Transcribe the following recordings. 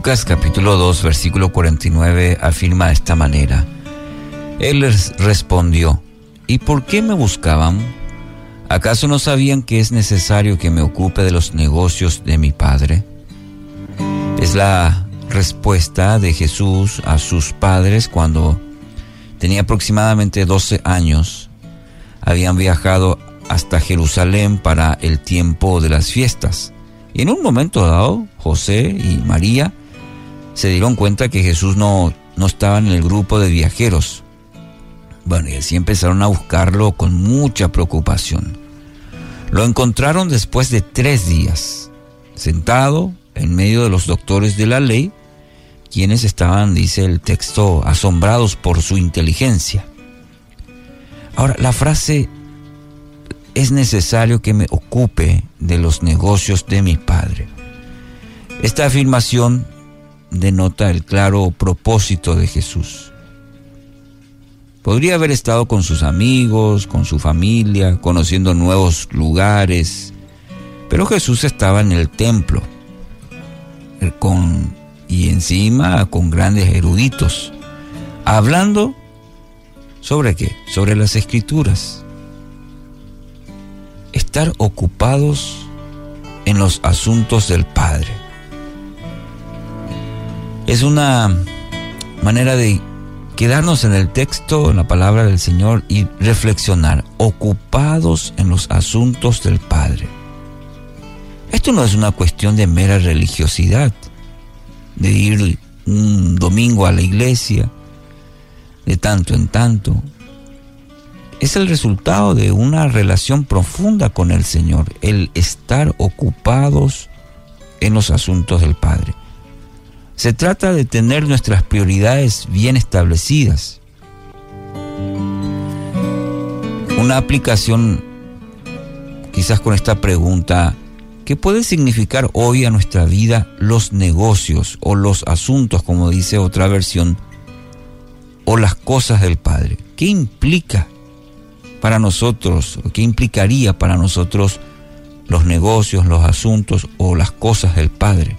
Lucas capítulo 2 versículo 49 afirma de esta manera. Él les respondió, ¿y por qué me buscaban? ¿Acaso no sabían que es necesario que me ocupe de los negocios de mi Padre? Es la respuesta de Jesús a sus padres cuando tenía aproximadamente 12 años. Habían viajado hasta Jerusalén para el tiempo de las fiestas. Y en un momento dado, José y María se dieron cuenta que Jesús no, no estaba en el grupo de viajeros. Bueno, y así empezaron a buscarlo con mucha preocupación. Lo encontraron después de tres días, sentado en medio de los doctores de la ley, quienes estaban, dice el texto, asombrados por su inteligencia. Ahora, la frase es necesario que me ocupe de los negocios de mi Padre. Esta afirmación denota el claro propósito de Jesús. Podría haber estado con sus amigos, con su familia, conociendo nuevos lugares, pero Jesús estaba en el templo con, y encima con grandes eruditos, hablando sobre qué? Sobre las escrituras. Estar ocupados en los asuntos del Padre. Es una manera de quedarnos en el texto, en la palabra del Señor y reflexionar, ocupados en los asuntos del Padre. Esto no es una cuestión de mera religiosidad, de ir un domingo a la iglesia, de tanto en tanto. Es el resultado de una relación profunda con el Señor, el estar ocupados en los asuntos del Padre. Se trata de tener nuestras prioridades bien establecidas. Una aplicación quizás con esta pregunta, ¿qué puede significar hoy a nuestra vida los negocios o los asuntos, como dice otra versión, o las cosas del Padre? ¿Qué implica para nosotros, qué implicaría para nosotros los negocios, los asuntos o las cosas del Padre?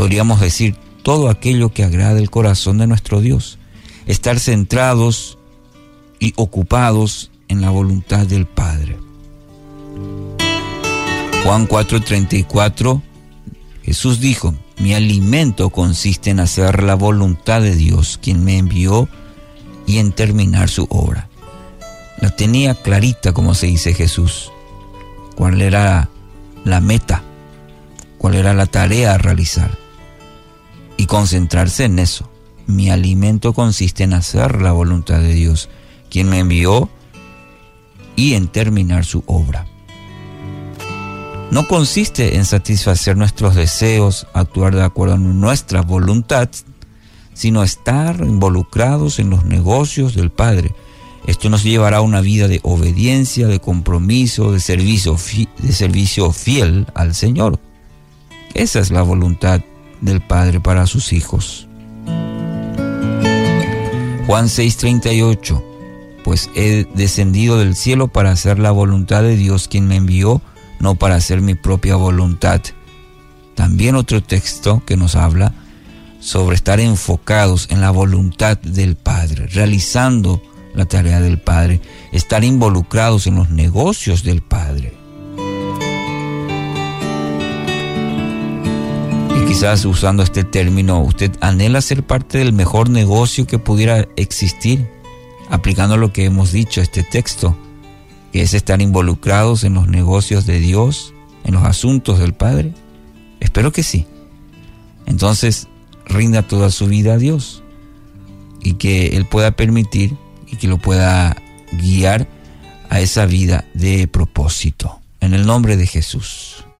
Podríamos decir, todo aquello que agrada el corazón de nuestro Dios. Estar centrados y ocupados en la voluntad del Padre. Juan 4:34, Jesús dijo, mi alimento consiste en hacer la voluntad de Dios, quien me envió, y en terminar su obra. La tenía clarita, como se dice Jesús, cuál era la meta, cuál era la tarea a realizar concentrarse en eso. Mi alimento consiste en hacer la voluntad de Dios, quien me envió, y en terminar su obra. No consiste en satisfacer nuestros deseos, actuar de acuerdo a nuestra voluntad, sino estar involucrados en los negocios del Padre. Esto nos llevará a una vida de obediencia, de compromiso, de servicio, de servicio fiel al Señor. Esa es la voluntad del Padre para sus hijos. Juan 6:38 Pues he descendido del cielo para hacer la voluntad de Dios quien me envió, no para hacer mi propia voluntad. También otro texto que nos habla sobre estar enfocados en la voluntad del Padre, realizando la tarea del Padre, estar involucrados en los negocios del Padre. Quizás usando este término, usted anhela ser parte del mejor negocio que pudiera existir, aplicando lo que hemos dicho, este texto, que es estar involucrados en los negocios de Dios, en los asuntos del Padre. Espero que sí. Entonces, rinda toda su vida a Dios y que Él pueda permitir y que lo pueda guiar a esa vida de propósito. En el nombre de Jesús.